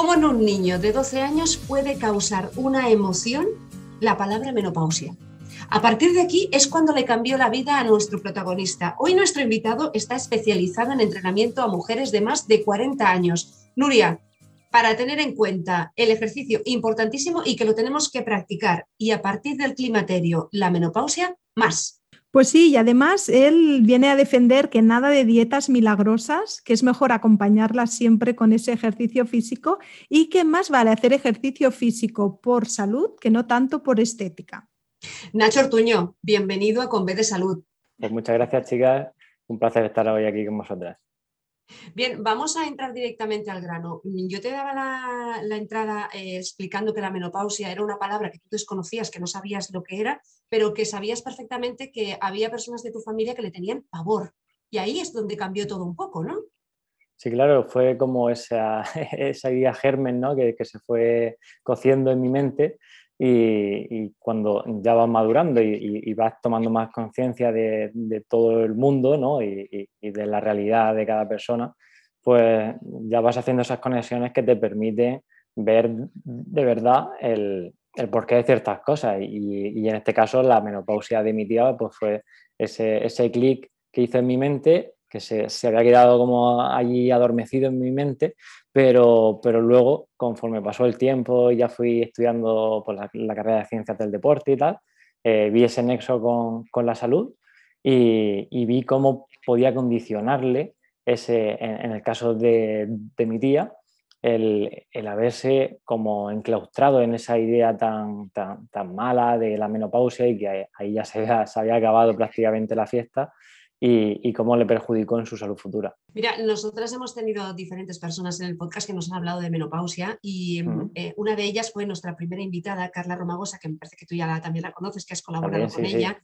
¿Cómo en un niño de 12 años puede causar una emoción la palabra menopausia? A partir de aquí es cuando le cambió la vida a nuestro protagonista. Hoy nuestro invitado está especializado en entrenamiento a mujeres de más de 40 años. Nuria, para tener en cuenta el ejercicio importantísimo y que lo tenemos que practicar y a partir del climaterio, la menopausia, más. Pues sí, y además él viene a defender que nada de dietas milagrosas, que es mejor acompañarlas siempre con ese ejercicio físico y que más vale hacer ejercicio físico por salud que no tanto por estética. Nacho Ortuño, bienvenido a Conve de Salud. Pues muchas gracias, chicas. Un placer estar hoy aquí con vosotras. Bien, vamos a entrar directamente al grano. Yo te daba la, entrada eh, explicando que la menopausia era una palabra que tú desconocías, que no sabías lo que era, pero que sabías perfectamente que había personas de tu familia que le tenían pavor. Y ahí es donde cambió todo un poco, ¿no? Sí, claro, fue como esa, esa idea germen ¿no? que, que se fue cociendo en mi mente y, cuando ya vas madurando y, vas tomando más conciencia de, todo el mundo ¿no? y, de la realidad de cada persona, pues ya vas haciendo esas conexiones que te permiten ver de verdad el, el porqué de ciertas cosas. Y, en este caso la menopausia de mi tía pues fue ese, clic que hizo en mi mente que se, se, había quedado como allí adormecido en mi mente, pero, pero luego, conforme pasó el tiempo, ya fui estudiando por pues, la, carrera de ciencias del deporte y tal, eh, vi ese nexo con, con la salud y, vi cómo podía condicionarle ese, en, el caso de, de mi tía, el, el, haberse como enclaustrado en esa idea tan, tan, tan, mala de la menopausia y que ahí ya se había acabado prácticamente la fiesta y, cómo le perjudicó en su salud futura. Mira, nosotras hemos tenido diferentes personas en el podcast que nos han hablado de menopausia y eh, una de ellas fue nuestra primera invitada, Carla Romagosa, que me parece que tú ya también la conoces, que has colaborado con ella.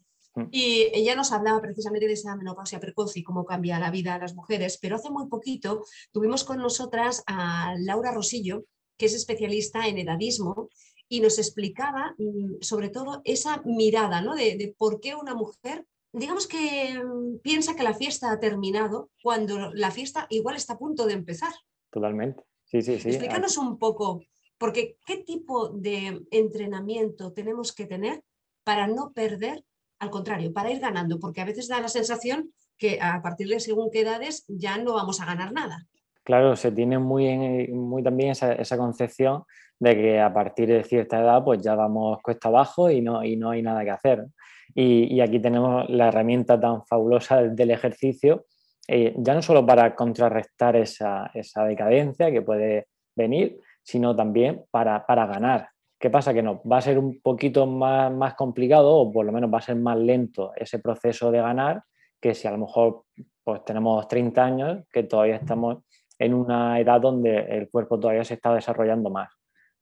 Y ella nos hablaba precisamente de esa menopausia precoz y cómo cambia la vida a las mujeres, pero hace muy poquito tuvimos con nosotras a Laura Rosillo, que es especialista en edadismo y nos explicaba mm, sobre todo esa mirada ¿no? de, de por qué una mujer digamos que mm, piensa que la fiesta ha terminado cuando la fiesta igual está a punto de empezar. Totalmente. Sí, sí, sí. Explícanos un poco, porque ¿qué tipo de entrenamiento tenemos que tener para no perder? Al contrario, para ir ganando, porque a veces da la sensación que a partir de según qué edades ya no vamos a ganar nada. Claro, se tiene muy, muy también esa, esa, concepción de que a partir de cierta edad pues ya vamos cuesta abajo y no, y no hay nada que hacer. Y, aquí tenemos la herramienta tan fabulosa del ejercicio, eh, ya no solo para contrarrestar esa, decadencia que puede venir, sino también para, ganar. ¿Qué pasa? Que no, va a ser un poquito más, más, complicado o por lo menos va a ser más lento ese proceso de ganar que si a lo mejor pues, tenemos 30 años, que todavía estamos en una edad donde el cuerpo todavía se está desarrollando más.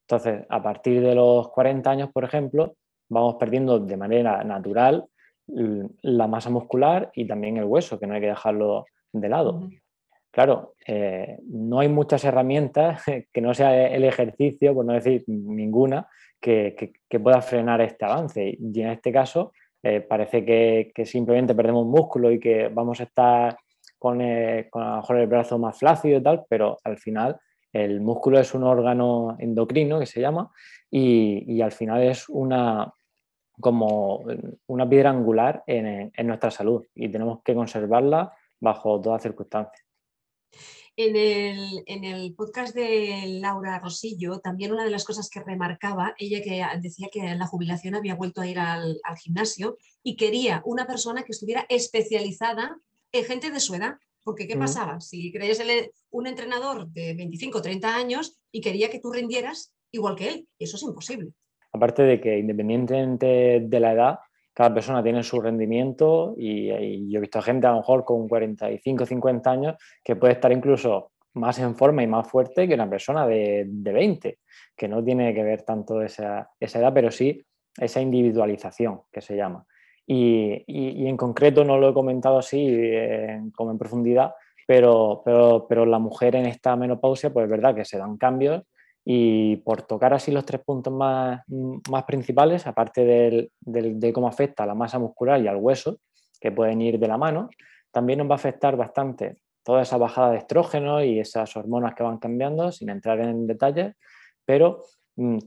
Entonces, a partir de los 40 años, por ejemplo, vamos perdiendo de manera natural la masa muscular y también el hueso, que no hay que dejarlo de lado. Claro, eh, no hay muchas herramientas que no sea el ejercicio, por no decir ninguna, que, pueda frenar este avance. Y en este caso, eh, parece que, simplemente perdemos músculo y que vamos a estar con, eh, con a lo mejor el brazo más flácido y tal, pero al final el músculo es un órgano endocrino que se llama y, al final es una, como una piedra angular en, nuestra salud y tenemos que conservarla bajo todas circunstancias. En el, en el, podcast de Laura Rosillo, también una de las cosas que remarcaba, ella que decía que en la jubilación había vuelto a ir al, al gimnasio y quería una persona que estuviera especializada en gente de su edad. Porque ¿qué pasaba? Si creías un entrenador de 25 o 30 años y quería que tú rindieras igual que él, eso es imposible. Aparte de que independientemente de la edad, cada persona tiene su rendimiento y, yo he visto gente a lo mejor con 45, 50 años que puede estar incluso más en forma y más fuerte que una persona de, de 20, que no tiene que ver tanto esa, esa, edad, pero sí esa individualización que se llama. Y, y, en concreto no lo he comentado así eh, como en profundidad, pero, pero, pero, la mujer en esta menopausia, pues es verdad que se dan cambios y por tocar así los tres puntos más, más principales, aparte del, del, de cómo afecta a la masa muscular y al hueso, que pueden ir de la mano, también nos va a afectar bastante toda esa bajada de estrógeno y esas hormonas que van cambiando, sin entrar en detalles, pero mm,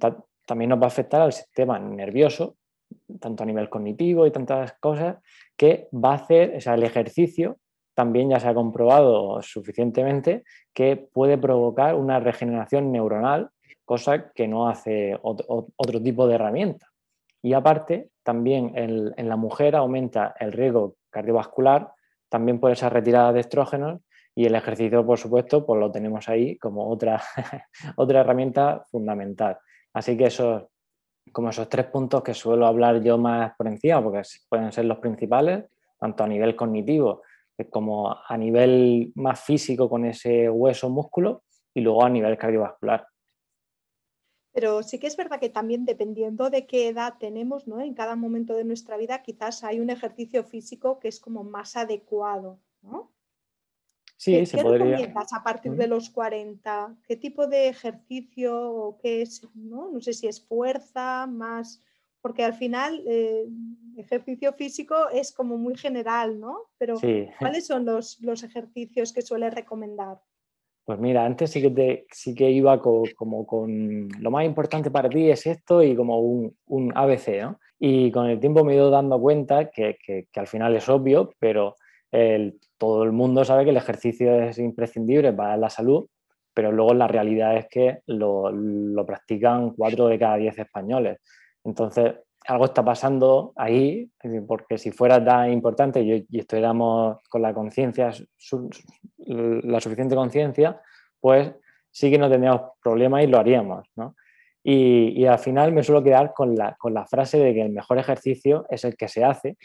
también nos va a afectar al sistema nervioso, tanto a nivel cognitivo y tantas cosas, que va a hacer, o sea, el ejercicio también ya se ha comprobado suficientemente que puede provocar una regeneración neuronal, cosa que no hace otro, tipo de herramienta. Y aparte, también en, en, la mujer aumenta el riesgo cardiovascular, también por esa retirada de estrógenos y el ejercicio, por supuesto, pues lo tenemos ahí como otra, otra herramienta fundamental. Así que esos, como esos tres puntos que suelo hablar yo más por encima, porque pueden ser los principales, tanto a nivel cognitivo como a nivel más físico con ese hueso músculo y luego a nivel cardiovascular. Pero sí que es verdad que también dependiendo de qué edad tenemos, ¿no? En cada momento de nuestra vida quizás hay un ejercicio físico que es como más adecuado, ¿no? Sí, ¿Qué, se ¿qué podría. recomiendas a partir de los 40? ¿Qué tipo de ejercicio o qué es? No, no sé si es fuerza, más, porque al final eh, ejercicio físico es como muy general, ¿no? Pero Sí. ¿cuáles son los, los ejercicios que suele recomendar? Pues mira, antes sí que, te- sí que iba co- como con lo más importante para ti es esto y como un, un ABC, ¿no? Y con el tiempo me he ido dando cuenta que, que- que al final es obvio, pero el- todo el mundo sabe que el ejercicio es imprescindible para la salud, pero luego la realidad es que lo, practican 4 de cada 10 españoles. Entonces, algo está pasando ahí, porque si fuera tan importante y, y estuviéramos con la conciencia, la suficiente conciencia, pues sí que no tendríamos problemas y lo haríamos. ¿no? Y, y al final me suelo quedar con la, con la frase de que el mejor ejercicio es el que se hace.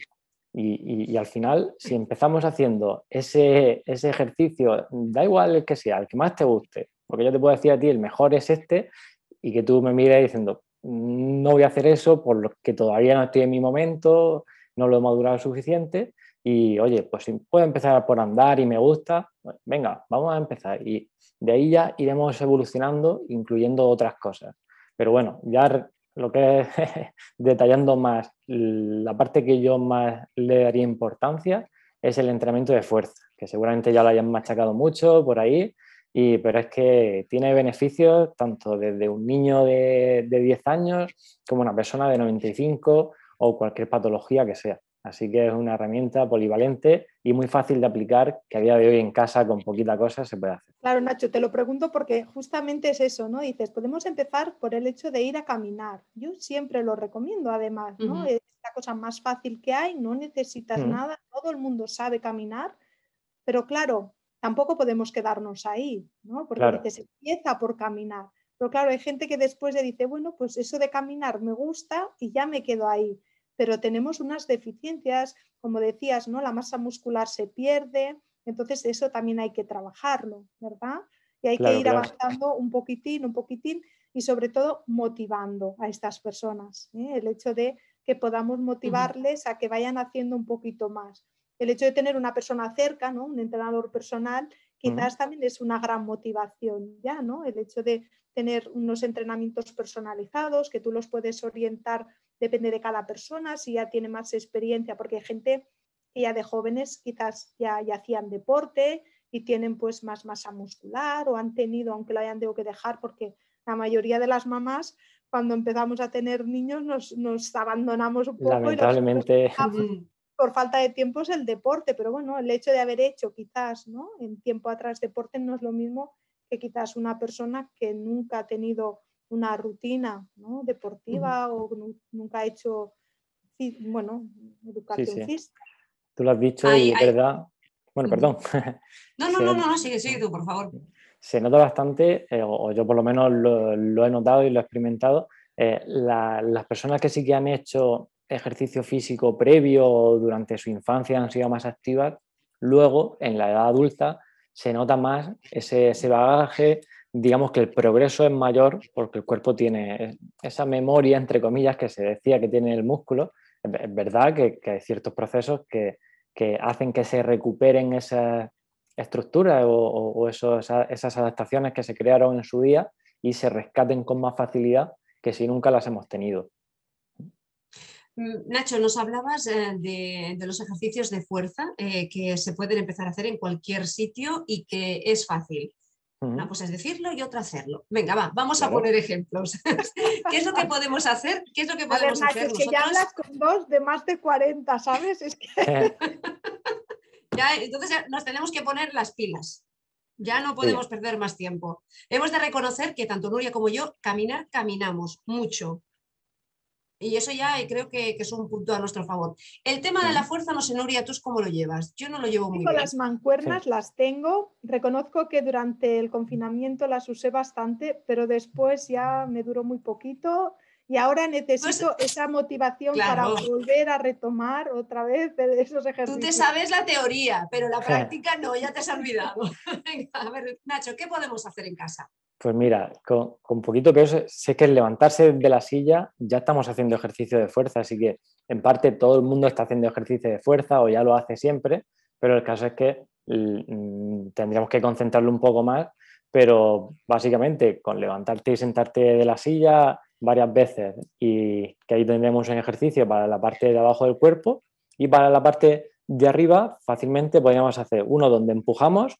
Y, al final, si empezamos haciendo ese, ese ejercicio, da igual el que sea, el que más te guste, porque yo te puedo decir a ti, el mejor es este, y que tú me mires diciendo, no voy a hacer eso porque todavía no estoy en mi momento, no lo he madurado suficiente y oye, pues si puedo empezar por andar y me gusta, pues venga, vamos a empezar y de ahí ya iremos evolucionando, incluyendo otras cosas. Pero bueno, ya lo que es detallando más, la parte que yo más le daría importancia es el entrenamiento de fuerza, que seguramente ya lo hayan machacado mucho por ahí, y, pero es que tiene beneficios tanto desde un niño de, de 10 años como una persona de 95 o cualquier patología que sea. Así que es una herramienta polivalente y muy fácil de aplicar que a día de hoy en casa con poquita cosa se puede hacer. Claro, Nacho, te lo pregunto porque justamente es eso, ¿no? Dices, podemos empezar por el hecho de ir a caminar. Yo siempre lo recomiendo, además, ¿no? Es la cosa más fácil que hay, no necesitas nada, todo el mundo sabe caminar, pero claro, tampoco podemos quedarnos ahí, ¿no? Porque Claro. dices, empieza por caminar. Pero claro, hay gente que después le dice, bueno, pues eso de caminar me gusta y ya me quedo ahí. Pero tenemos unas deficiencias, como decías, ¿no? La masa muscular se pierde, entonces eso también hay que trabajarlo, ¿verdad? Y hay Claro, que ir claro. avanzando un poquitín, un poquitín y sobre todo motivando a estas personas. ¿eh? El hecho de que podamos motivarles a que vayan haciendo un poquito más. El hecho de tener una persona cerca, ¿no? un entrenador personal, quizás también es una gran motivación ya, ¿no? El hecho de tener unos entrenamientos personalizados, que tú los puedes orientar, depende de cada persona, si ya tiene más experiencia, porque hay gente que ya de jóvenes quizás ya, ya hacían deporte y tienen pues más masa muscular o han tenido, aunque lo hayan tenido que dejar, porque la mayoría de las mamás cuando empezamos a tener niños nos, nos abandonamos un poco Lamentablemente, por falta de tiempo es el deporte, pero bueno, el hecho de haber hecho quizás, ¿no? En tiempo atrás deporte no es lo mismo que quizás una persona que nunca ha tenido una rutina ¿no? deportiva o nu- nunca ha hecho, bueno, educación sí. física. tú lo has dicho Ay, y es ay. verdad. Bueno, perdón. No, no, Se no, no, no, sigue, sigue tú, por favor. se nota bastante, eh, o o yo por lo menos lo, lo he notado y lo he experimentado, eh, la- las personas que sí que han hecho ejercicio físico previo o durante su infancia han sido más activas, luego en la edad adulta se nota más ese, ese bagaje, digamos que el progreso es mayor porque el cuerpo tiene esa memoria, entre comillas, que se decía que tiene el músculo. Es verdad que, hay ciertos procesos que, hacen que se recuperen esas estructuras o, esos, esas adaptaciones que se crearon en su día y se rescaten con más facilidad que si nunca las hemos tenido. Mm, Nacho, nos hablabas eh, de, los ejercicios de fuerza eh, que se pueden empezar a hacer en cualquier sitio y que es fácil. Una cosa es decirlo y otra hacerlo. Venga, va, vamos a poner ejemplos. ¿Qué es lo que podemos hacer? ¿Qué es lo que podemos hacer Es que ya hablas con dos de más de 40, ¿sabes? Es que... ya, entonces nos tenemos que poner las pilas. Ya no podemos perder más tiempo. Hemos de reconocer que tanto Nuria como yo, caminar, caminamos mucho. Y eso ya creo que, es un punto a nuestro favor. El tema de la fuerza, no sé, Nuria, ¿tú cómo lo llevas? Yo no lo llevo muy bien. Las mancuernas las tengo. Reconozco que durante el confinamiento las usé bastante, pero después ya me duró muy poquito. Y ahora necesito pues, esa motivación para volver a retomar otra vez esos ejercicios. Tú te sabes la teoría, pero la práctica no, ya te has olvidado. a ver, Nacho, ¿qué podemos hacer en casa? Pues mira, con, con poquito peso, sé que el levantarse de la silla ya estamos haciendo ejercicio de fuerza, así que en parte todo el mundo está haciendo ejercicio de fuerza o ya lo hace siempre, pero el caso es que mm, tendríamos que concentrarlo un poco más, pero básicamente con levantarte y sentarte de la silla varias veces y que ahí tendremos un ejercicio para la parte de abajo del cuerpo y para la parte de arriba fácilmente podríamos hacer uno donde empujamos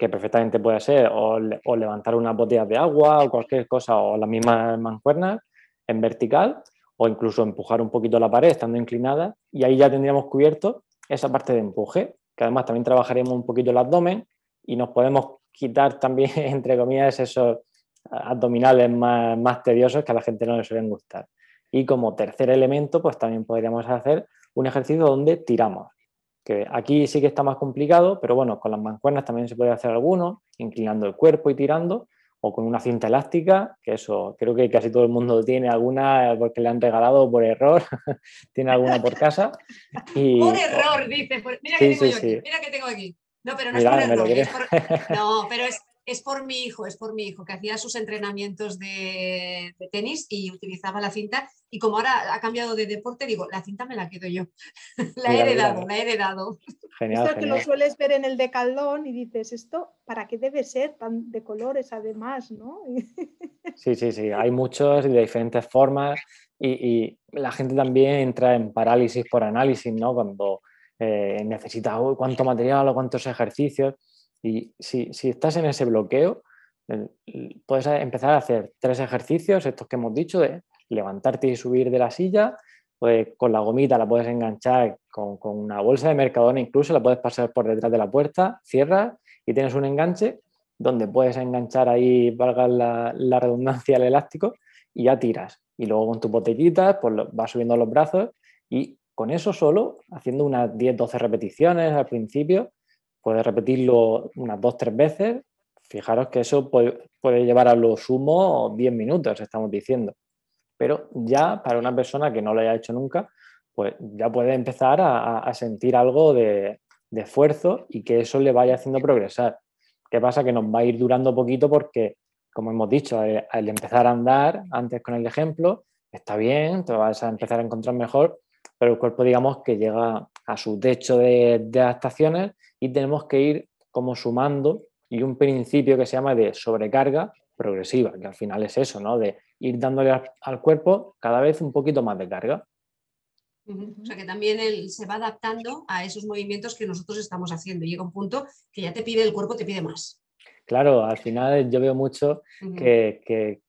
que perfectamente puede ser o, levantar unas botellas de agua o cualquier cosa o las mismas mancuernas en vertical o incluso empujar un poquito la pared estando inclinada y ahí ya tendríamos cubierto esa parte de empuje, que además también trabajaremos un poquito el abdomen y nos podemos quitar también, entre comillas, esos abdominales más, más tediosos que a la gente no le suelen gustar. Y como tercer elemento, pues también podríamos hacer un ejercicio donde tiramos que aquí sí que está más complicado, pero bueno, con las mancuernas también se puede hacer alguno, inclinando el cuerpo y tirando, o con una cinta elástica, que eso creo que casi todo el mundo tiene alguna porque le han regalado por error, tiene alguna por casa. Y... Por error, dice, mira que tengo yo aquí, mira que tengo aquí. No, pero no es por error, no, pero es, es por mi hijo, es por mi hijo, que hacía sus entrenamientos de, tenis y utilizaba la cinta. Y como ahora ha cambiado de deporte, digo, la cinta me la quedo yo. la he heredado, la he heredado. Genial, esto que lo sueles ver en el decalón y dices, ¿esto para qué debe ser tan de colores además? ¿no? sí, sí, sí. Hay muchos de diferentes formas y, la gente también entra en parálisis por análisis, ¿no? Cuando eh, necesita cuánto material o cuántos ejercicios y si, estás en ese bloqueo, puedes empezar a hacer tres ejercicios, estos que hemos dicho, de levantarte y subir de la silla, pues con la gomita la puedes enganchar con, una bolsa de mercadona, incluso la puedes pasar por detrás de la puerta, cierras y tienes un enganche donde puedes enganchar ahí, valga la, redundancia, el elástico y ya tiras. Y luego con tu botellita pues vas subiendo los brazos y con eso solo, haciendo unas 10-12 repeticiones al principio, puedes repetirlo unas dos, tres veces. Fijaros que eso puede, llevar a lo sumo 10 minutos, estamos diciendo. Pero ya para una persona que no lo haya hecho nunca, pues ya puede empezar a, sentir algo de, esfuerzo y que eso le vaya haciendo progresar. ¿Qué pasa? Que nos va a ir durando poquito porque, como hemos dicho, eh, al empezar a andar, antes con el ejemplo, está bien, te vas a empezar a encontrar mejor, pero el cuerpo, digamos, que llega a su techo de, de adaptaciones y tenemos que ir como sumando y un principio que se llama de sobrecarga progresiva, que al final es eso, ¿no? De ir dándole al, cuerpo cada vez un poquito más de carga. O sea que también él se va adaptando a esos movimientos que nosotros estamos haciendo. Llega un punto que ya te pide el cuerpo, te pide más. Claro, al final yo veo mucho que,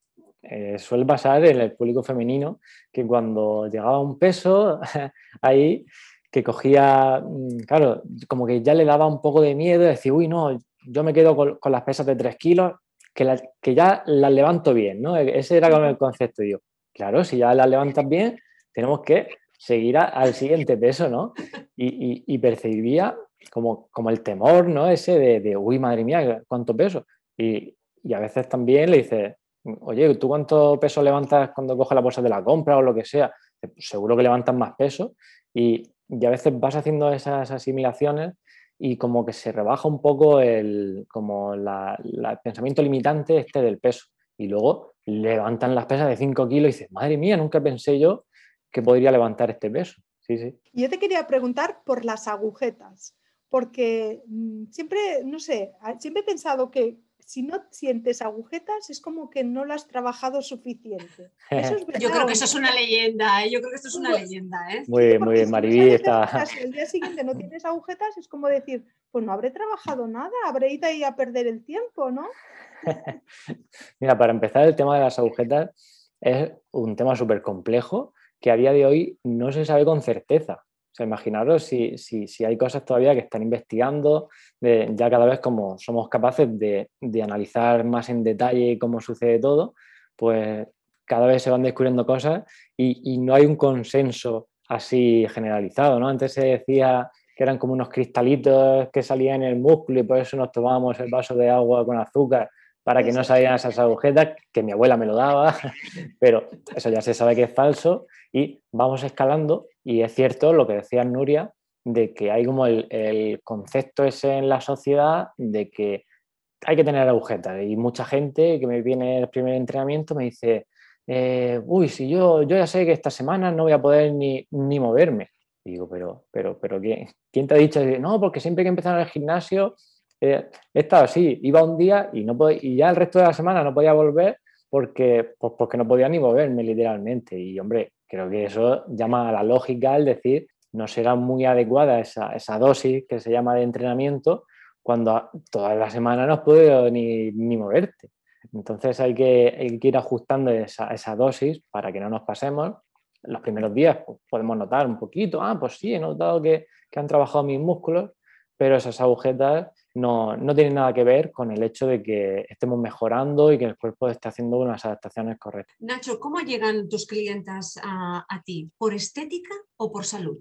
eh, suele pasar en el público femenino que cuando llegaba un peso ahí que cogía, mm, claro, como que ya le daba un poco de miedo, decir, uy, no, yo me quedo con, las pesas de 3 kilos, que, que ya las levanto bien, ¿no? E-, ese era como el concepto. Yo, claro, si ya las levantas bien, tenemos que seguir al siguiente peso, ¿no? Y, percibía como, como el temor, ¿no? Ese de, uy, madre mía, ¿cuánto peso? Y, y, a veces también le dices, oye, ¿tú cuánto peso levantas cuando coges la bolsa de la compra o lo que sea? Seguro que levantas más peso y, y a veces vas haciendo esas asimilaciones y como que se rebaja un poco el, como la, pensamiento limitante este del peso. Y luego levantan las pesas de 5 kilos y dices, madre mía, nunca pensé yo que podría levantar este peso. Sí, sí. Yo te quería preguntar por las agujetas, porque mm, siempre, no sé, siempre he pensado que si no sientes agujetas es como que no lo has trabajado suficiente. yo creo que eso es una leyenda, ¿eh? yo creo que esto es una leyenda. ¿eh? Muy bien, muy bien, Mariví. Está... el día siguiente no tienes agujetas, es como decir, pues no habré trabajado nada, habré ido ahí a perder el tiempo, ¿no? Mira, para empezar, el tema de las agujetas es un tema súper complejo que a día de hoy no se sabe con certeza. O sea, imaginaros si, si, hay cosas todavía que están investigando, ya cada vez como somos capaces de, analizar más en detalle cómo sucede todo, pues cada vez se van descubriendo cosas y, no hay un consenso así generalizado, ¿no? Antes se decía que eran como unos cristalitos que salían en el músculo y por eso nos tomábamos el vaso de agua con azúcar para que no salieran esas agujetas, que mi abuela me lo daba, pero eso ya se sabe que es falso y vamos escalando y es cierto lo que decía Nuria, de que hay como el, concepto ese en la sociedad de que hay que tener agujetas y mucha gente que me viene el primer entrenamiento me dice, eh, uy, si yo, yo ya sé que esta semana no voy a poder ni, moverme. digo, pero, pero, pero ¿quién, ¿quién te ha dicho? No, porque siempre que empezar el gimnasio eh, he estado así, iba un día y, no y ya el resto de la semana no podía volver porque, pues porque no podía ni moverme literalmente. Y hombre, creo que eso llama a la lógica el decir, no será muy adecuada esa, esa dosis que se llama de entrenamiento cuando toda la semana no has podido ni, ni moverte. Entonces hay que, ir ajustando esa, esa, dosis para que no nos pasemos. Los primeros días pues, podemos notar un poquito, ah, pues sí, he notado que, que han trabajado mis músculos, pero esas agujetas no, no tiene nada que ver con el hecho de que estemos mejorando y que el cuerpo esté haciendo unas adaptaciones correctas. Nacho, ¿cómo llegan tus clientas a, ti? ¿Por estética o por salud?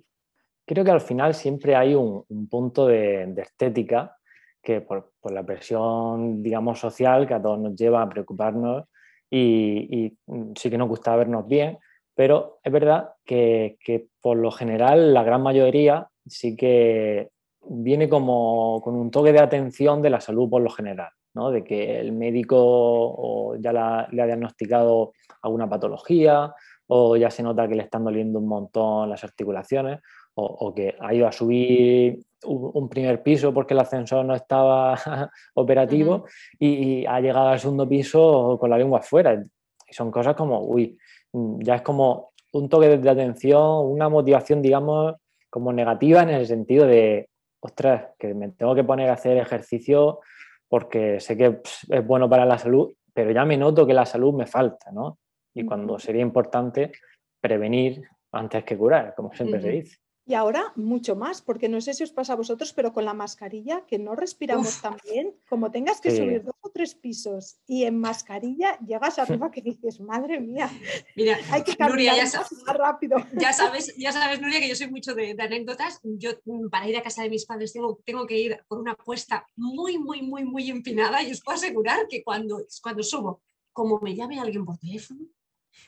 Creo que al final siempre hay un, punto de, estética que por, la presión, digamos, social que a todos nos lleva a preocuparnos y, sí que nos gusta vernos bien, pero es verdad que, que por lo general la gran mayoría sí que viene como con un toque de atención de la salud por lo general, ¿no? de que el médico ya le ha diagnosticado alguna patología o ya se nota que le están doliendo un montón las articulaciones o, que ha ido a subir un, primer piso porque el ascensor no estaba operativo y, ha llegado al segundo piso con la lengua afuera. Y son cosas como, uy, ya es como un toque de atención, una motivación, digamos, como negativa en el sentido de, ostras, que me tengo que poner a hacer ejercicio porque sé que es bueno para la salud, pero ya me noto que la salud me falta, ¿no? Y cuando sería importante prevenir antes que curar, como siempre se dice. Y ahora mucho más, porque no sé si os pasa a vosotros, pero con la mascarilla, que no respiramos tan bien, como tengas que subir dos o tres pisos y en mascarilla llegas arriba que dices, madre mía, Mira, hay que caminar más rápido. Ya sabes, ya sabes, Nuria, que yo soy mucho de, anécdotas. Yo mm, para ir a casa de mis padres tengo, tengo que ir por una cuesta muy, muy, muy, muy empinada y os puedo asegurar que cuando, cuando subo, como me llame alguien por teléfono,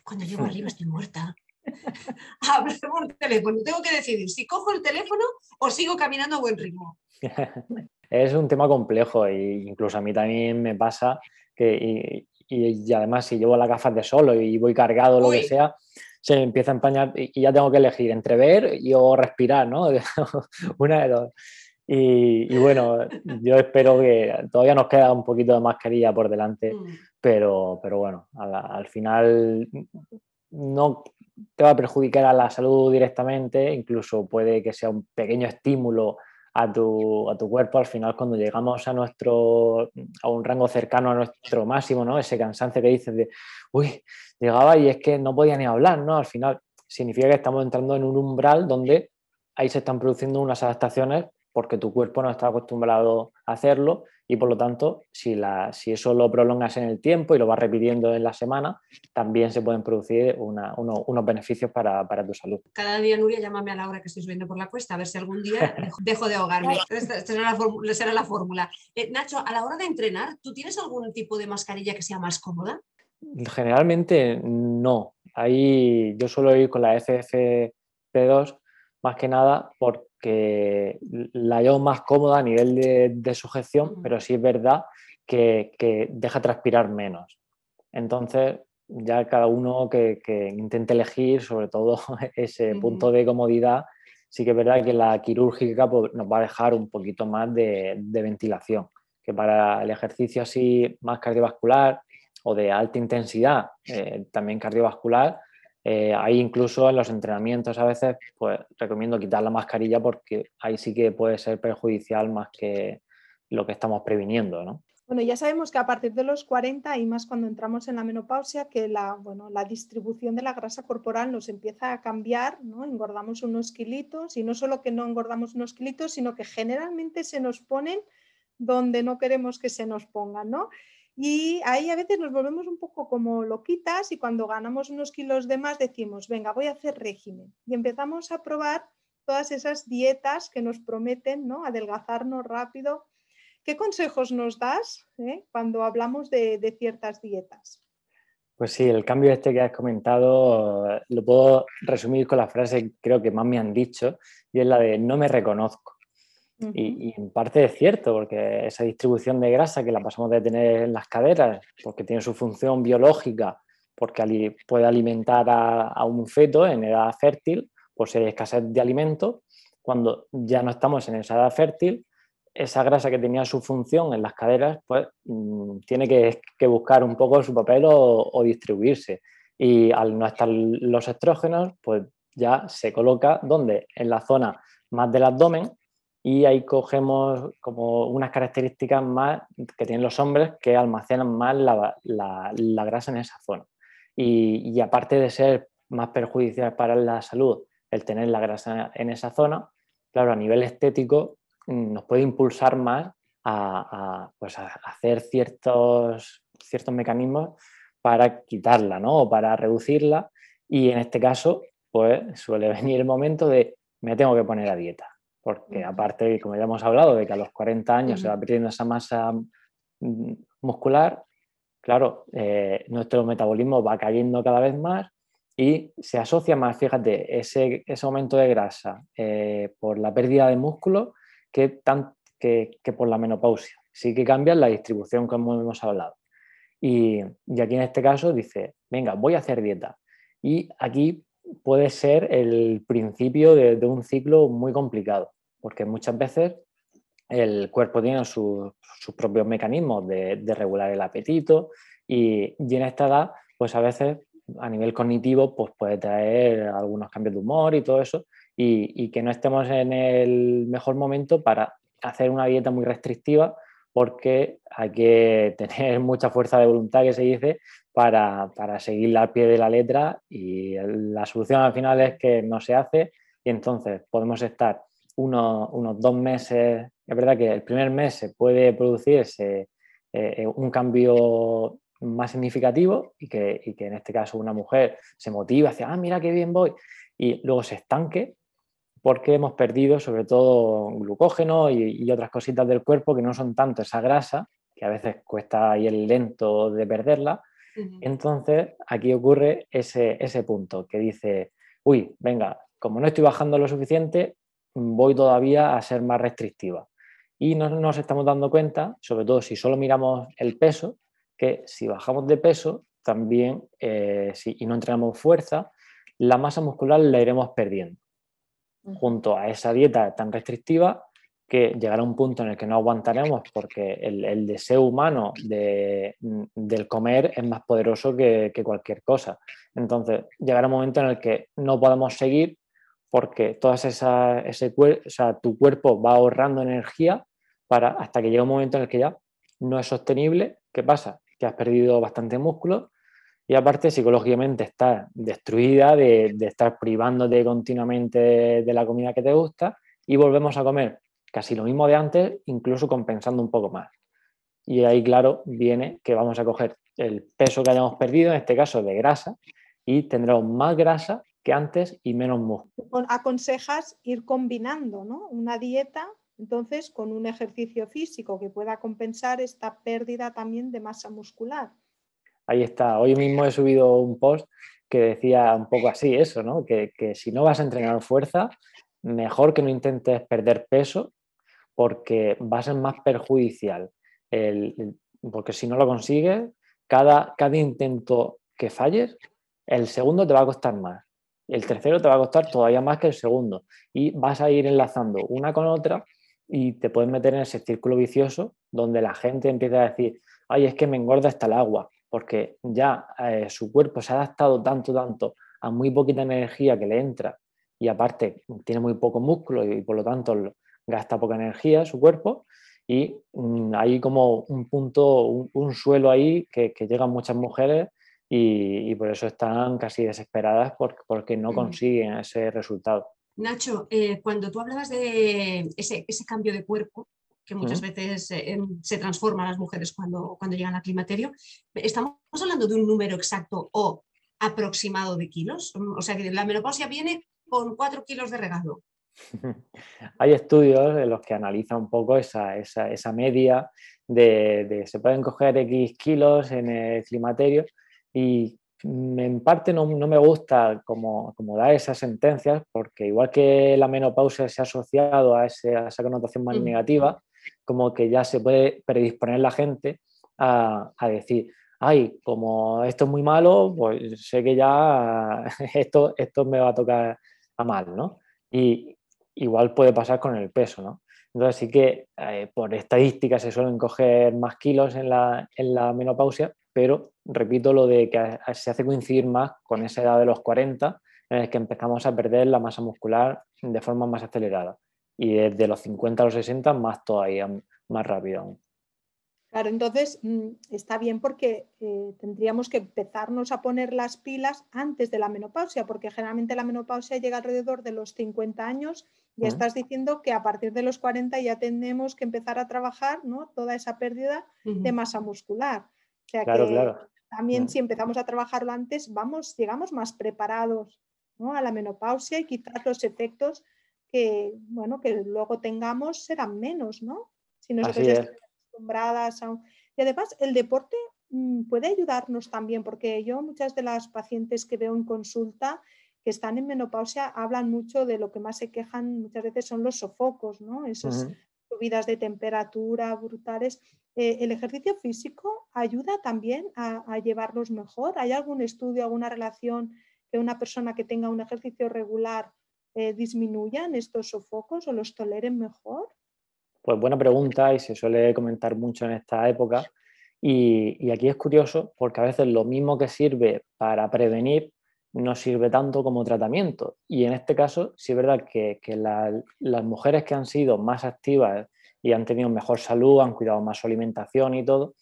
cuando llego arriba estoy muerta. Hablo por teléfono. Tengo que decidir si cojo el teléfono o sigo caminando a buen ritmo. es un tema complejo e incluso a mí también me pasa que, y, además si llevo las gafas de solo y voy cargado o lo que sea, se me empieza a empañar y, ya tengo que elegir entre ver y o respirar, ¿no? Una de dos. Y, bueno, yo espero que todavía nos queda un poquito de mascarilla por delante, mm. pero, pero bueno, al final no te va a perjudicar a la salud directamente, incluso puede que sea un pequeño estímulo a tu, a tu, cuerpo al final cuando llegamos a nuestro a un rango cercano a nuestro máximo, ¿no? Ese cansancio que dices de, uy, llegaba y es que no podía ni hablar, ¿no? Al final significa que estamos entrando en un umbral donde ahí se están produciendo unas adaptaciones porque tu cuerpo no está acostumbrado a hacerlo y por lo tanto, si, la, si eso lo prolongas en el tiempo y lo vas repitiendo en la semana, también se pueden producir unos beneficios para, tu salud. Cada día, Nuria, llámame a la hora que estoy subiendo por la cuesta, a ver si algún día dejo, de ahogarme. Esta, será la fórmula. Eh, Nacho, a la hora de entrenar, ¿tú tienes algún tipo de mascarilla que sea más cómoda? Generalmente no. Ahí yo suelo ir con la FFP2 más que nada por que la llevo más cómoda a nivel de, sujeción, pero sí es verdad que, deja transpirar menos. Entonces, ya cada uno que, intente elegir, sobre todo ese punto de comodidad, sí que es verdad que la quirúrgica pues, nos va a dejar un poquito más de, ventilación, que para el ejercicio así más cardiovascular o de alta intensidad, eh, también cardiovascular, eh, ahí incluso en los entrenamientos a veces pues recomiendo quitar la mascarilla porque ahí sí que puede ser perjudicial más que lo que estamos previniendo, ¿no? Bueno, ya sabemos que a partir de los 40 y más cuando entramos en la menopausia, que la, bueno, la distribución de la grasa corporal nos empieza a cambiar, ¿no? engordamos unos kilitos y no solo que no engordamos unos kilitos, sino que generalmente se nos ponen donde no queremos que se nos pongan. ¿no? Y ahí a veces nos volvemos un poco como loquitas y cuando ganamos unos kilos de más decimos, venga, voy a hacer régimen. Y empezamos a probar todas esas dietas que nos prometen ¿no? adelgazarnos rápido. ¿Qué consejos nos das eh, cuando hablamos de, ciertas dietas? Pues sí, el cambio este que has comentado lo puedo resumir con la frase que creo que más me han dicho y es la de no me reconozco y, en parte es cierto, porque esa distribución de grasa que la pasamos de tener en las caderas, porque tiene su función biológica, porque puede alimentar a, un feto en edad fértil, por si hay escasez de alimento, cuando ya no estamos en esa edad fértil, esa grasa que tenía su función en las caderas, pues mm, tiene que, buscar un poco su papel o, o distribuirse. Y al no estar los estrógenos, pues ya se coloca donde en la zona más del abdomen y ahí cogemos como unas características más que tienen los hombres que almacenan más la, la, grasa en esa zona. Y, aparte de ser más perjudicial para la salud el tener la grasa en esa zona, claro, a nivel estético mm, nos puede impulsar más a, a, pues a hacer ciertos, ciertos mecanismos para quitarla ¿no? o para reducirla. Y en este caso, pues suele venir el momento de me tengo que poner a dieta porque aparte, como ya hemos hablado, de que a los 40 años se va perdiendo esa masa mm, muscular, claro, eh, nuestro metabolismo va cayendo cada vez más y se asocia más, fíjate, ese, ese aumento de grasa eh, por la pérdida de músculo que, tan, que, por la menopausia. Sí que cambia la distribución como hemos hablado. Y, y aquí en este caso dice, venga, voy a hacer dieta. Y aquí puede ser el principio de, un ciclo muy complicado, porque muchas veces el cuerpo tiene sus propios mecanismos de, regular el apetito y, en esta edad, pues a veces a nivel cognitivo, pues puede traer algunos cambios de humor y todo eso, y que no estemos en el mejor momento para hacer una dieta muy restrictiva porque hay que tener mucha fuerza de voluntad, que se dice, para, para seguirla al pie de la letra y la solución al final es que no se hace y entonces podemos estar unos, unos dos meses, es verdad que el primer mes se puede producirse eh, un cambio más significativo y que, y que, en este caso una mujer se motiva hacia, ah, mira qué bien voy, y luego se estanque porque hemos perdido sobre todo glucógeno y, y, otras cositas del cuerpo que no son tanto esa grasa, que a veces cuesta el lento de perderla, entonces, aquí ocurre ese, ese punto que dice, uy, venga, como no estoy bajando lo suficiente, voy todavía a ser más restrictiva. Y no nos estamos dando cuenta, sobre todo si solo miramos el peso, que si bajamos de peso, también, eh, si, y no entrenamos fuerza, la masa muscular la iremos perdiendo. Junto a esa dieta tan restrictiva, que llegará un punto en el que no aguantaremos porque el, deseo humano de, del comer es más poderoso que, cualquier cosa. Entonces, llegará un momento en el que no podemos seguir porque todas esa, ese, o sea, tu cuerpo va ahorrando energía para, hasta que llega un momento en el que ya no es sostenible. ¿Qué pasa? Que has perdido bastante músculo y aparte psicológicamente estás destruida de, de estar privándote continuamente de la comida que te gusta y volvemos a comer casi lo mismo de antes, incluso compensando un poco más. Y ahí, claro, viene que vamos a coger el peso que hayamos perdido, en este caso de grasa, y tendremos más grasa que antes y menos músculo. Aconsejas ir combinando ¿no? una dieta, entonces, con un ejercicio físico que pueda compensar esta pérdida también de masa muscular. Ahí está. Hoy mismo he subido un post que decía un poco así eso, ¿no? Que, que si no vas a entrenar fuerza, mejor que no intentes perder peso porque va a ser más perjudicial. porque si no lo consigues, cada, cada intento que falles, el segundo te va a costar más. El tercero te va a costar todavía más que el segundo. Y vas a ir enlazando una con otra y te puedes meter en ese círculo vicioso donde la gente empieza a decir, ay, es que me engorda hasta el agua, porque ya eh, su cuerpo se ha adaptado tanto, tanto a muy poquita energía que le entra y aparte tiene muy poco músculo y, por lo tanto gasta poca energía su cuerpo y mm, hay como un punto, un, suelo ahí que, llegan muchas mujeres y, por eso están casi desesperadas porque, no consiguen ese resultado. Nacho, eh, cuando tú hablabas de ese, cambio de cuerpo, que muchas veces eh, se transforman las mujeres cuando, cuando llegan al climaterio, ¿estamos hablando de un número exacto o aproximado de kilos? O sea, que la menopausia viene con 4 kilos de regalo. Hay estudios en los que analizan un poco esa, media de, se pueden coger X kilos en el climaterio y en parte no, me gusta como, como dar esas sentencias porque igual que la menopausia se ha asociado a, esa connotación más negativa, como que ya se puede predisponer la gente a, decir, ay, como esto es muy malo, pues sé que ya esto, esto me va a tocar a mal, ¿no? Y igual puede pasar con el peso, ¿no? Entonces sí que eh, por estadística se suelen coger más kilos en la, en la menopausia, pero repito lo de que se hace coincidir más con esa edad de los 40, en el que empezamos a perder la masa muscular de forma más acelerada. Y desde los 50 a los 60 más todavía, más rápido aún. Claro, entonces mm, está bien porque eh, tendríamos que empezarnos a poner las pilas antes de la menopausia, porque generalmente la menopausia llega alrededor de los 50 años y estás diciendo que a partir de los 40 ya tenemos que empezar a trabajar ¿no? toda esa pérdida de masa muscular. O sea que también si empezamos a trabajarlo antes, vamos, llegamos más preparados ¿no? a la menopausia y quizás los efectos que, bueno, que luego tengamos serán menos, ¿no? Si nosotros acostumbradas Y además el deporte mm, puede ayudarnos también, porque yo muchas de las pacientes que veo en consulta que están en menopausia hablan mucho de lo que más se quejan muchas veces son los sofocos, ¿no? Esas subidas de temperatura brutales. Eh, ¿El ejercicio físico ayuda también a, llevarlos mejor? ¿Hay algún estudio, alguna relación que una persona que tenga un ejercicio regular eh, disminuyan estos sofocos o los toleren mejor? Pues buena pregunta y se suele comentar mucho en esta época. Y, aquí es curioso porque a veces lo mismo que sirve para prevenir no sirve tanto como tratamiento. Y en este caso, sí es verdad que, las mujeres que han sido más activas y han tenido mejor salud, han cuidado más su alimentación y todo,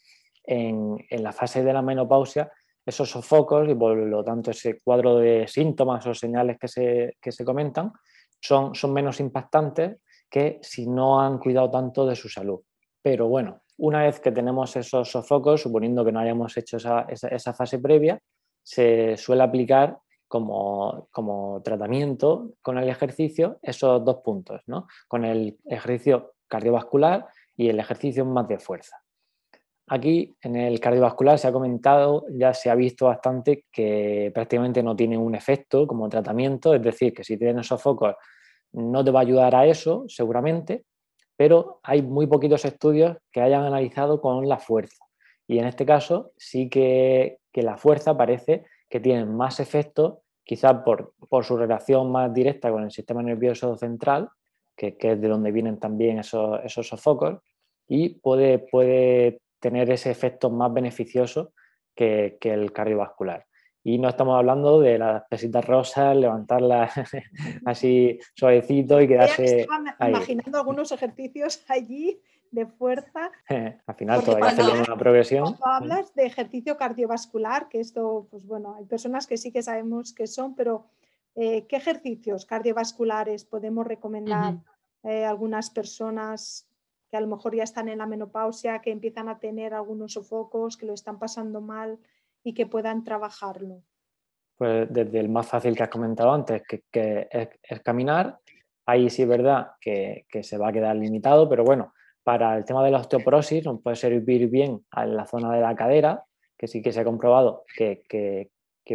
en, la fase de la menopausia, esos sofocos y por lo tanto ese cuadro de síntomas o señales que se, que se comentan son, son menos impactantes que si no han cuidado tanto de su salud. Pero bueno, una vez que tenemos esos sofocos, suponiendo que no hayamos hecho esa, fase previa, se suele aplicar como, como, tratamiento con el ejercicio esos dos puntos, ¿no? con el ejercicio cardiovascular y el ejercicio más de fuerza. Aquí en el cardiovascular se ha comentado, ya se ha visto bastante que prácticamente no tiene un efecto como tratamiento, es decir, que si tienes sofocos no te va a ayudar a eso, seguramente, pero hay muy poquitos estudios que hayan analizado con la fuerza. Y en este caso sí que, la fuerza parece que tiene más efecto, quizás por, su relación más directa con el sistema nervioso central, que, es de donde vienen también esos, esos sofocos, y puede, puede tener ese efecto más beneficioso que el cardiovascular. Y no estamos hablando de las pesitas rosas, levantarlas así suavecito y quedarse. Ahí. imaginando algunos ejercicios allí de fuerza. Al final todavía tenemos una progresión. Cuando hablas de ejercicio cardiovascular, que esto, pues bueno, hay personas que sí que sabemos que son, pero eh, ¿qué ejercicios cardiovasculares podemos recomendar a eh, algunas personas que a lo mejor ya están en la menopausia, que empiezan a tener algunos sofocos, que lo están pasando mal? y que puedan trabajarlo? Pues desde el más fácil que has comentado antes, que, es, caminar, ahí sí es verdad que, se va a quedar limitado, pero bueno, para el tema de la osteoporosis nos puede servir bien en la zona de la cadera, que sí que se ha comprobado que,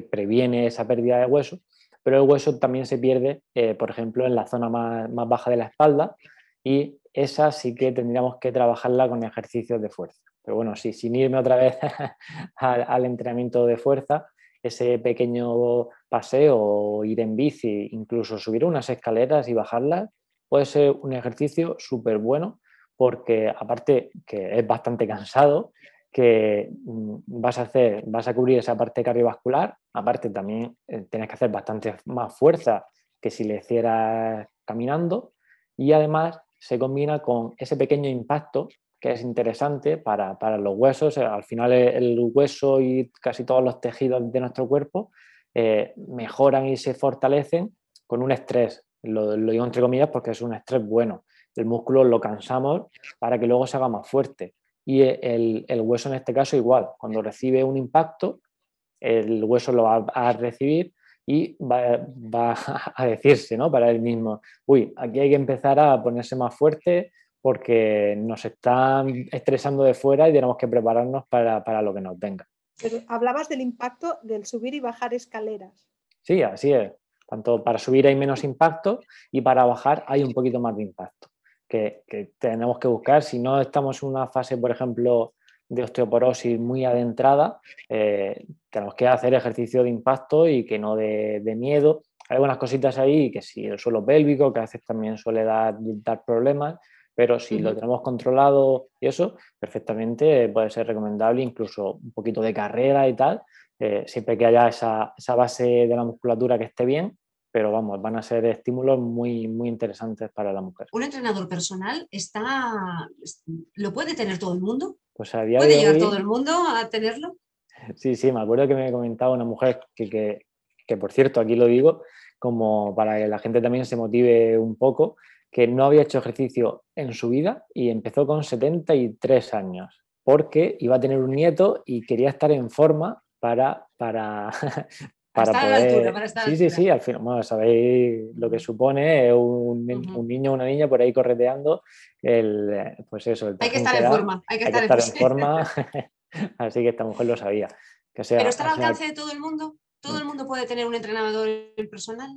previene esa pérdida de hueso, pero el hueso también se pierde, eh, por ejemplo, en la zona más, baja de la espalda y esa sí que tendríamos que trabajarla con ejercicios de fuerza. Pero bueno, sí, sin irme otra vez al, entrenamiento de fuerza, ese pequeño paseo ir en bici, incluso subir unas escaleras y bajarlas, puede ser un ejercicio súper bueno porque aparte que es bastante cansado, que mm, vas a hacer, vas a cubrir esa parte cardiovascular, aparte también eh, tienes que hacer bastante más fuerza que si le hicieras caminando y además se combina con ese pequeño impacto que es interesante para, los huesos. Al final el hueso y casi todos los tejidos de nuestro cuerpo eh, mejoran y se fortalecen con un estrés. Lo, digo entre comillas porque es un estrés bueno. El músculo lo cansamos para que luego se haga más fuerte y el, el, hueso en este caso igual, cuando recibe un impacto, el hueso lo va a recibir y va, va a decirse ¿no? para él mismo, uy, aquí hay que empezar a ponerse más fuerte porque nos están estresando de fuera y tenemos que prepararnos para, para lo que nos venga. Pero hablabas del impacto del subir y bajar escaleras. Sí, así es. Tanto para subir hay menos impacto y para bajar hay un poquito más de impacto que, tenemos que buscar. Si no estamos en una fase, por ejemplo, de osteoporosis muy adentrada, eh, tenemos que hacer ejercicio de impacto y que no de, miedo. Hay algunas cositas ahí que si el suelo pélvico, que a veces también suele dar, dar problemas, pero si lo tenemos controlado y eso, perfectamente puede ser recomendable, incluso un poquito de carrera y tal, eh, siempre que haya esa, esa, base de la musculatura que esté bien pero vamos, van a ser estímulos muy, muy interesantes para la mujer. ¿Un entrenador personal está, lo puede tener todo el mundo? Pues a día ¿Puede llegar todo el mundo a tenerlo? Sí, sí, me acuerdo que me comentaba una mujer que, que, que, por cierto, aquí lo digo, como para que la gente también se motive un poco, que no había hecho ejercicio en su vida y empezó con 73 años, porque iba a tener un nieto y quería estar en forma para, para, para poder... para estar sí, sí, sí, al final, bueno, sabéis lo que supone un, niño o una niña por ahí correteando, el, pues eso. hay que estar en forma, hay que, estar, en forma, así que esta mujer lo sabía. Que sea, ¿Pero está al alcance de todo el mundo? ¿Todo el mm. mundo puede tener un entrenador personal?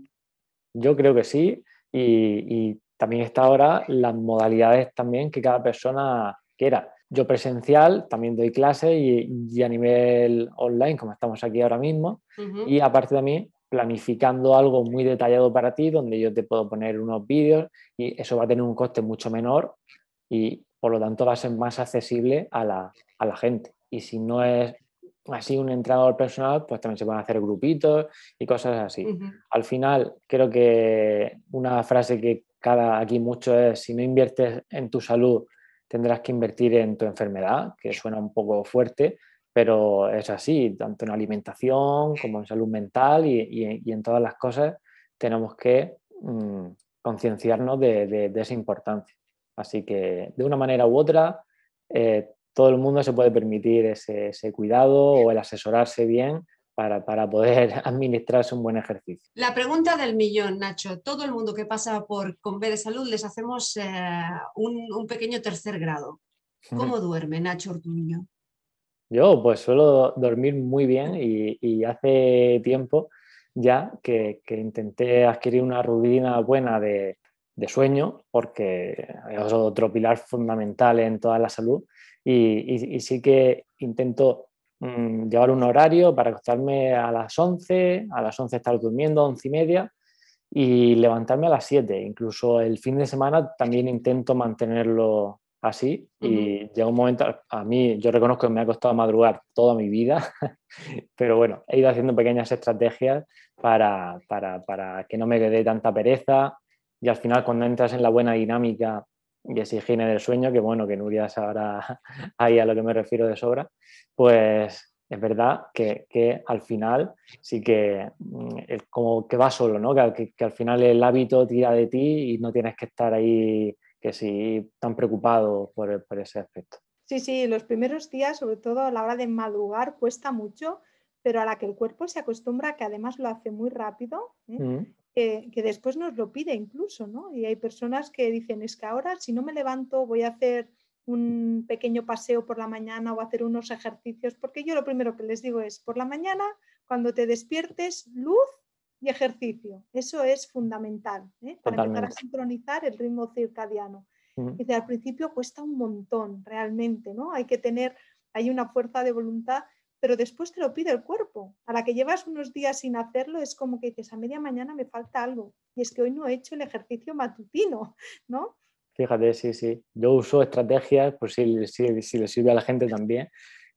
Yo creo que sí, y, y también está ahora las modalidades también que cada persona quiera. Yo presencial también doy clases y, a nivel online, como estamos aquí ahora mismo, y aparte también planificando algo muy detallado para ti, donde yo te puedo poner unos vídeos y eso va a tener un coste mucho menor y por lo tanto va a ser más accesible a la, a la gente. Y si no es así un entrenador personal, pues también se pueden hacer grupitos y cosas así. Al final, creo que una frase que cada aquí mucho es, si no inviertes en tu salud, tendrás que invertir en tu enfermedad, que suena un poco fuerte, pero es así, tanto en alimentación como en salud mental y, en todas las cosas tenemos que mm, concienciarnos de, esa importancia. Así que de una manera u otra, eh, todo el mundo se puede permitir ese, ese cuidado o el asesorarse bien para, poder administrarse un buen ejercicio. La pregunta del millón, Nacho. Todo el mundo que pasa por con B de salud les hacemos eh, un, pequeño tercer grado. ¿Cómo duerme Nacho Ortuño? Yo pues suelo dormir muy bien y, hace tiempo ya que, intenté adquirir una rutina buena de, sueño porque es otro pilar fundamental en toda la salud y, y sí que intento Mm, llevar un horario para acostarme a las 11, a las 11 estar durmiendo, 11 y media, y levantarme a las 7. Incluso el fin de semana también intento mantenerlo así y llega un momento, a mí yo reconozco que me ha costado madrugar toda mi vida, pero bueno, he ido haciendo pequeñas estrategias para, para, para que no me quede tanta pereza y al final cuando entras en la buena dinámica y esa higiene del sueño, que bueno, que Nuria sabrá ahí a lo que me refiero de sobra, pues es verdad que, que al final sí que mm, como que va solo, ¿no? Que, que, al final el hábito tira de ti y no tienes que estar ahí que sí tan preocupado por, por ese aspecto. Sí, sí, los primeros días, sobre todo a la hora de madrugar, cuesta mucho, pero a la que el cuerpo se acostumbra, que además lo hace muy rápido, ¿eh? mm que, después nos lo pide incluso, ¿no? Y hay personas que dicen, es que ahora si no me levanto voy a hacer un pequeño paseo por la mañana o hacer unos ejercicios, porque yo lo primero que les digo es, por la mañana, cuando te despiertes, luz y ejercicio. Eso es fundamental ¿eh? para empezar a sincronizar el ritmo circadiano. Dice, al principio cuesta un montón, realmente, ¿no? Hay que tener, hay una fuerza de voluntad, pero después te lo pide el cuerpo. A la que llevas unos días sin hacerlo, es como que dices, a media mañana me falta algo. Y es que hoy no he hecho el ejercicio matutino, ¿no? Fíjate, sí, sí. Yo uso estrategias, por si, si, si le sirve a la gente también,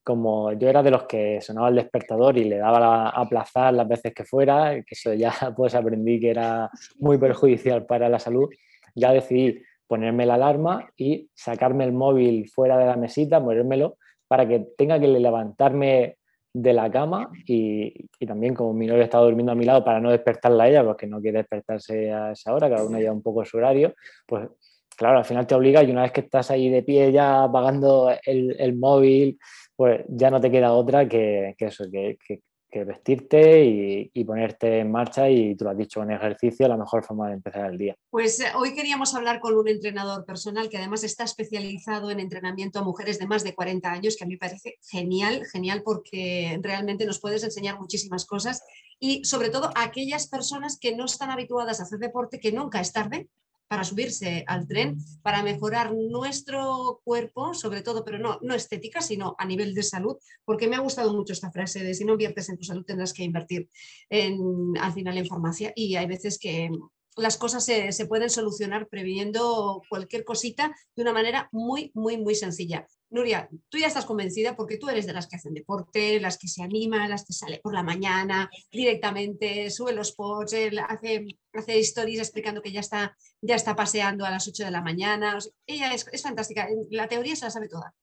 como yo era de los que sonaba el despertador y le daba a aplazar las veces que fuera, que eso ya pues aprendí que era muy perjudicial para la salud, ya decidí ponerme la alarma y sacarme el móvil fuera de la mesita, ponérmelo, para que tenga que levantarme de la cama y, también como mi novia estaba durmiendo a mi lado para no despertarla a ella, porque no quiere despertarse a esa hora, cada uno lleva un poco su horario, pues claro, al final te obliga y una vez que estás ahí de pie ya apagando el, el móvil, pues ya no te queda otra que, eso, que, vestirte y, ponerte en marcha y tú lo has dicho, un ejercicio la mejor forma de empezar el día. Pues eh, hoy queríamos hablar con un entrenador personal que además está especializado en entrenamiento a mujeres de más de 40 años, que a mí me parece genial, genial porque realmente nos puedes enseñar muchísimas cosas y sobre todo a aquellas personas que no están habituadas a hacer deporte, que nunca es tarde, para subirse al tren, para mejorar nuestro cuerpo, sobre todo, pero no, no estética, sino a nivel de salud, porque me ha gustado mucho esta frase de si no inviertes en tu salud tendrás que invertir en, al final en farmacia y hay veces que las cosas se, se, pueden solucionar previendo cualquier cosita de una manera muy, muy, muy sencilla. Nuria, tú ya estás convencida porque tú eres de las que hacen deporte, las que se animan, las que sale por la mañana directamente, sube los posts, hace, hace stories explicando que ya está, ya está paseando a las 8 de la mañana. ella es, es fantástica, la teoría se la sabe toda.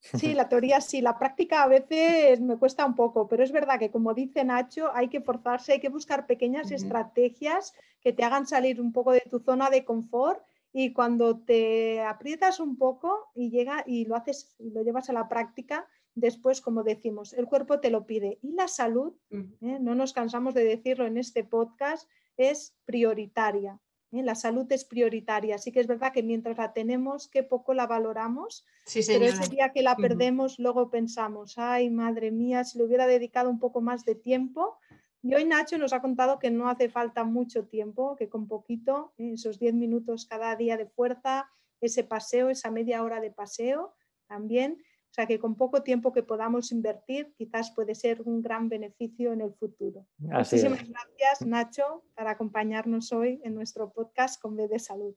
Sí, la teoría sí, la práctica a veces me cuesta un poco, pero es verdad que como dice Nacho, hay que forzarse, hay que buscar pequeñas estrategias que te hagan salir un poco de tu zona de confort y cuando te aprietas un poco y llega y lo haces y lo llevas a la práctica, después, como decimos, el cuerpo te lo pide. Y la salud, ¿eh? no nos cansamos de decirlo en este podcast, es prioritaria. ¿Eh? La salud es prioritaria. Así que es verdad que mientras la tenemos, qué poco la valoramos. pero ese día que la perdemos, luego pensamos, ay, madre mía, si le hubiera dedicado un poco más de tiempo, y hoy Nacho nos ha contado que no hace falta mucho tiempo, que con poquito, ¿eh? esos 10 minutos cada día de fuerza, ese paseo, esa media hora de paseo también. O sea que con poco tiempo que podamos invertir, quizás puede ser un gran beneficio en el futuro. Muchísimas gracias, Nacho, por acompañarnos hoy en nuestro podcast con B de Salud.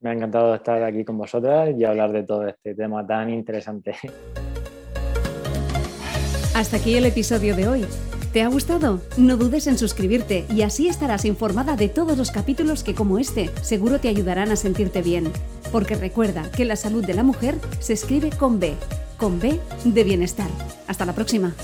Me ha encantado estar aquí con vosotras y hablar de todo este tema tan interesante. Hasta aquí el episodio de hoy. ¿Te ha gustado? No dudes en suscribirte y así estarás informada de todos los capítulos que como este seguro te ayudarán a sentirte bien. Porque recuerda que la salud de la mujer se escribe con B, con B de bienestar. Hasta la próxima.